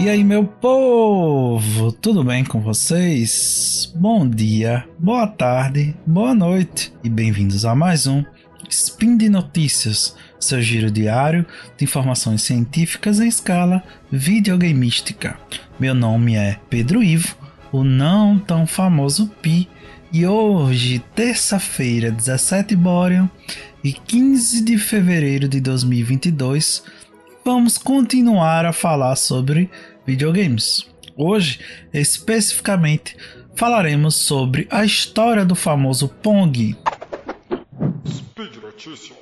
E aí, meu povo, tudo bem com vocês? Bom dia, boa tarde, boa noite e bem-vindos a mais um Spin de Notícias, seu giro diário de informações científicas em escala videogameística. Meu nome é Pedro Ivo, o não tão famoso Pi, e hoje, terça-feira, 17 Borean e 15 de fevereiro de 2022, vamos continuar a falar sobre videogames. Hoje, especificamente, falaremos sobre a história do famoso Pong. Speed Notícias.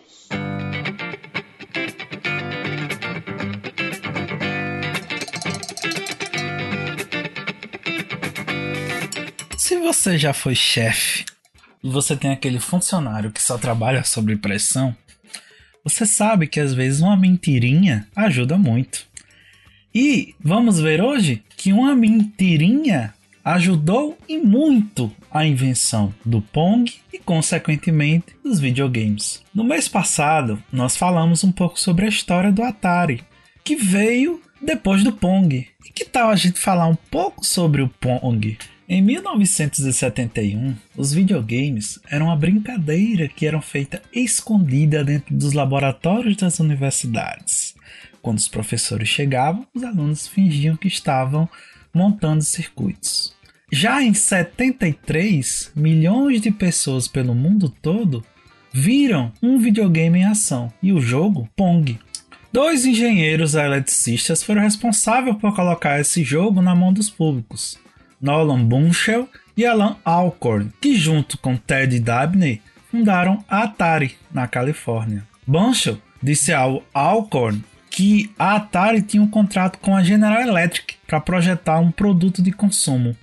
Se você já foi chefe e você tem aquele funcionário que só trabalha sob pressão, você sabe que às vezes uma mentirinha ajuda muito. E vamos ver hoje que uma mentirinha ajudou e muito a invenção do Pong e, consequentemente, dos videogames. No mês passado, nós falamos um pouco sobre a história do Atari, que veio depois do Pong. E que tal a gente falar um pouco sobre o Pong? Em 1971, os videogames eram uma brincadeira que eram feita escondida dentro dos laboratórios das universidades. Quando os professores chegavam, os alunos fingiam que estavam montando circuitos. Já em 73, milhões de pessoas pelo mundo todo viram um videogame em ação e o jogo Pong. Dois engenheiros eletricistas foram responsáveis por colocar esse jogo na mão dos públicos: Nolan Bunchel e Alan Alcorn, que junto com Ted Dabney fundaram a Atari na Califórnia. Bunchel disse ao Alcorn que a Atari tinha um contrato com a General Electric para projetar um produto de consumo.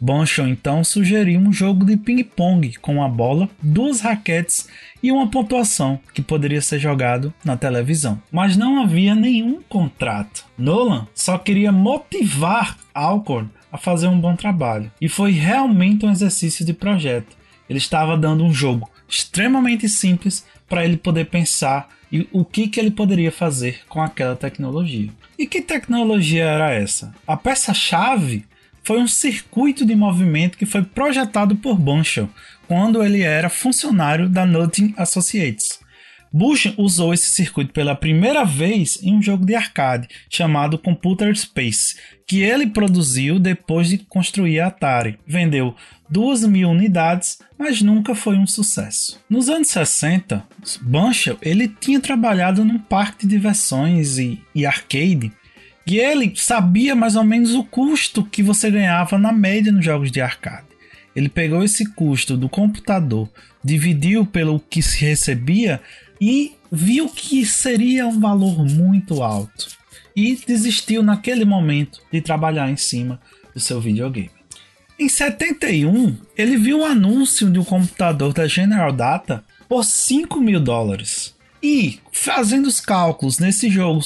Bonchon então sugeriu um jogo de ping-pong com uma bola, duas raquetes e uma pontuação que poderia ser jogado na televisão. Mas não havia nenhum contrato. Nolan só queria motivar Alcorn a fazer um bom trabalho e foi realmente um exercício de projeto. Ele estava dando um jogo extremamente simples para ele poder pensar e o que, que ele poderia fazer com aquela tecnologia. E que tecnologia era essa? A peça-chave foi um circuito de movimento que foi projetado por Bunchel quando ele era funcionário da Nothing Associates. Bush usou esse circuito pela primeira vez em um jogo de arcade chamado Computer Space, que ele produziu depois de construir a Atari. Vendeu 2 mil unidades, mas nunca foi um sucesso. Nos anos 60, Bunchel ele tinha trabalhado num parque de diversões e, e arcade e ele sabia mais ou menos o custo que você ganhava na média nos jogos de arcade. Ele pegou esse custo do computador, dividiu pelo que se recebia e viu que seria um valor muito alto e desistiu naquele momento de trabalhar em cima do seu videogame. Em 71, ele viu um anúncio de um computador da General Data por 5 mil dólares. E, fazendo os cálculos nesse jogo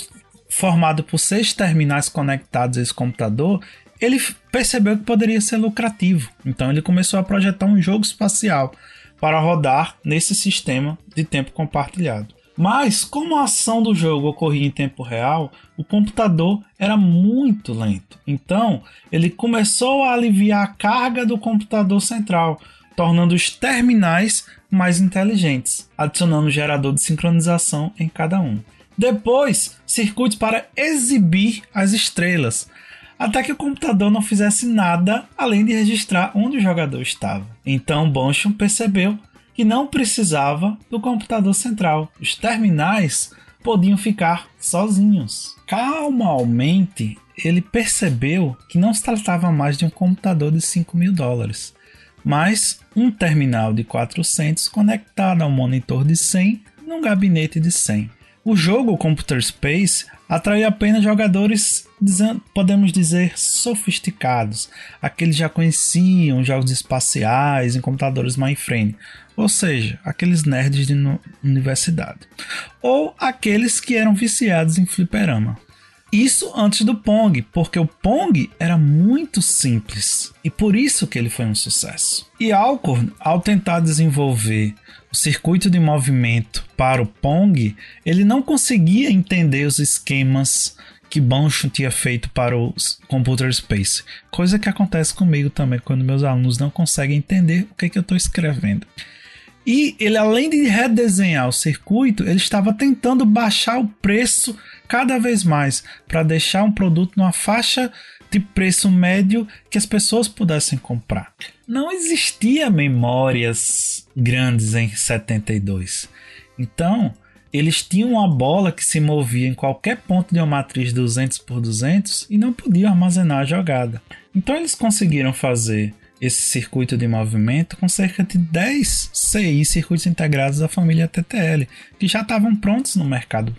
formado por seis terminais conectados a esse computador, ele percebeu que poderia ser lucrativo. Então ele começou a projetar um jogo espacial para rodar nesse sistema de tempo compartilhado. Mas, como a ação do jogo ocorria em tempo real, o computador era muito lento. Então, ele começou a aliviar a carga do computador central, tornando os terminais mais inteligentes, adicionando um gerador de sincronização em cada um. Depois, circuitos para exibir as estrelas, até que o computador não fizesse nada além de registrar onde o jogador estava. Então Bonchon percebeu que não precisava do computador central. Os terminais podiam ficar sozinhos. Calmamente, ele percebeu que não se tratava mais de um computador de 5 mil dólares, mas um terminal de 400 conectado a um monitor de 100 num gabinete de 100. O jogo Computer Space atrai apenas jogadores, podemos dizer, sofisticados, aqueles que já conheciam jogos espaciais em computadores mainframe, ou seja, aqueles nerds de universidade, ou aqueles que eram viciados em fliperama. Isso antes do Pong, porque o Pong era muito simples e por isso que ele foi um sucesso. E Alcorn, ao tentar desenvolver circuito de movimento para o Pong, ele não conseguia entender os esquemas que Bancho tinha feito para o Computer Space. Coisa que acontece comigo também quando meus alunos não conseguem entender o que, é que eu estou escrevendo. E ele, além de redesenhar o circuito, ele estava tentando baixar o preço cada vez mais para deixar um produto numa faixa de preço médio que as pessoas pudessem comprar. Não existia memórias grandes em 72. Então, eles tinham uma bola que se movia em qualquer ponto de uma matriz 200 por 200 e não podiam armazenar a jogada. Então eles conseguiram fazer esse circuito de movimento com cerca de 10 CI circuitos integrados da família TTL, que já estavam prontos no mercado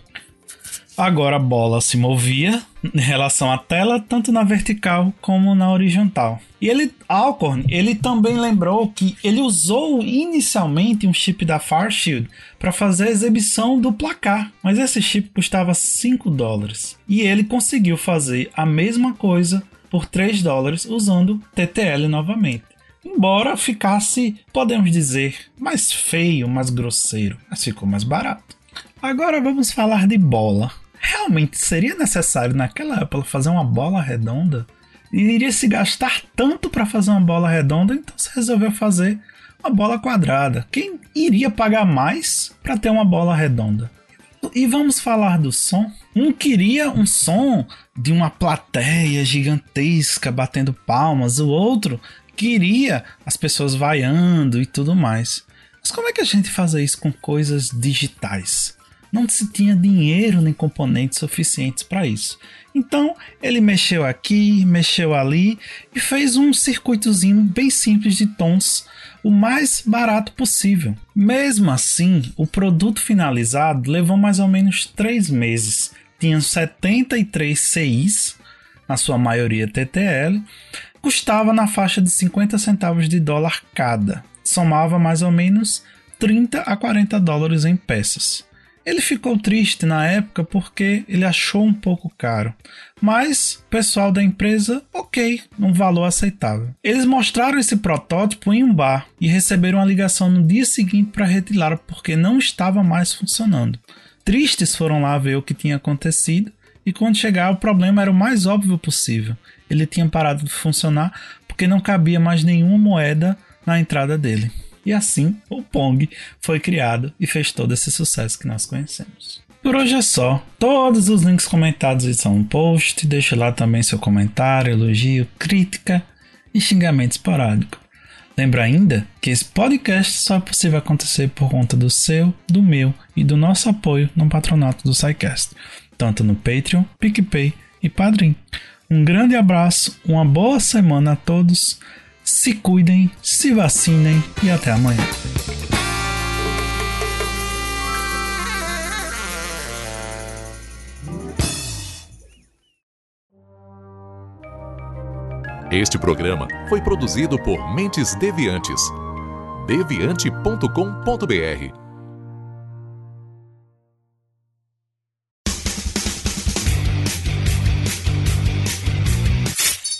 Agora a bola se movia em relação à tela, tanto na vertical como na horizontal. E ele, Alcorn, ele também lembrou que ele usou inicialmente um chip da Farshield para fazer a exibição do placar, mas esse chip custava 5 dólares. E ele conseguiu fazer a mesma coisa por 3 dólares usando TTL novamente. Embora ficasse, podemos dizer, mais feio, mais grosseiro, mas ficou mais barato. Agora vamos falar de bola. Realmente seria necessário naquela época fazer uma bola redonda? E iria se gastar tanto para fazer uma bola redonda, então se resolveu fazer uma bola quadrada. Quem iria pagar mais para ter uma bola redonda? E vamos falar do som. Um queria um som de uma plateia gigantesca batendo palmas, o outro queria as pessoas vaiando e tudo mais. Mas como é que a gente faz isso com coisas digitais? Não se tinha dinheiro nem componentes suficientes para isso. Então ele mexeu aqui, mexeu ali e fez um circuitozinho bem simples de tons, o mais barato possível. Mesmo assim, o produto finalizado levou mais ou menos três meses. Tinha 73 CIs, na sua maioria TTL, custava na faixa de 50 centavos de dólar cada. Somava mais ou menos 30 a 40 dólares em peças. Ele ficou triste na época porque ele achou um pouco caro, mas o pessoal da empresa, ok, um valor aceitável. Eles mostraram esse protótipo em um bar e receberam uma ligação no dia seguinte para retirar porque não estava mais funcionando. Tristes foram lá ver o que tinha acontecido e quando chegar o problema era o mais óbvio possível. Ele tinha parado de funcionar porque não cabia mais nenhuma moeda na entrada dele. E assim, o Pong foi criado e fez todo esse sucesso que nós conhecemos. Por hoje é só. Todos os links comentados estão no post. Deixe lá também seu comentário, elogio, crítica e xingamento esporádico. Lembra ainda que esse podcast só é possível acontecer por conta do seu, do meu e do nosso apoio no patronato do SciCast, tanto no Patreon, PicPay e Padrim. Um grande abraço, uma boa semana a todos se cuidem, se vacinem e até amanhã. Este programa foi produzido por Mentes Deviantes. deviante.com.br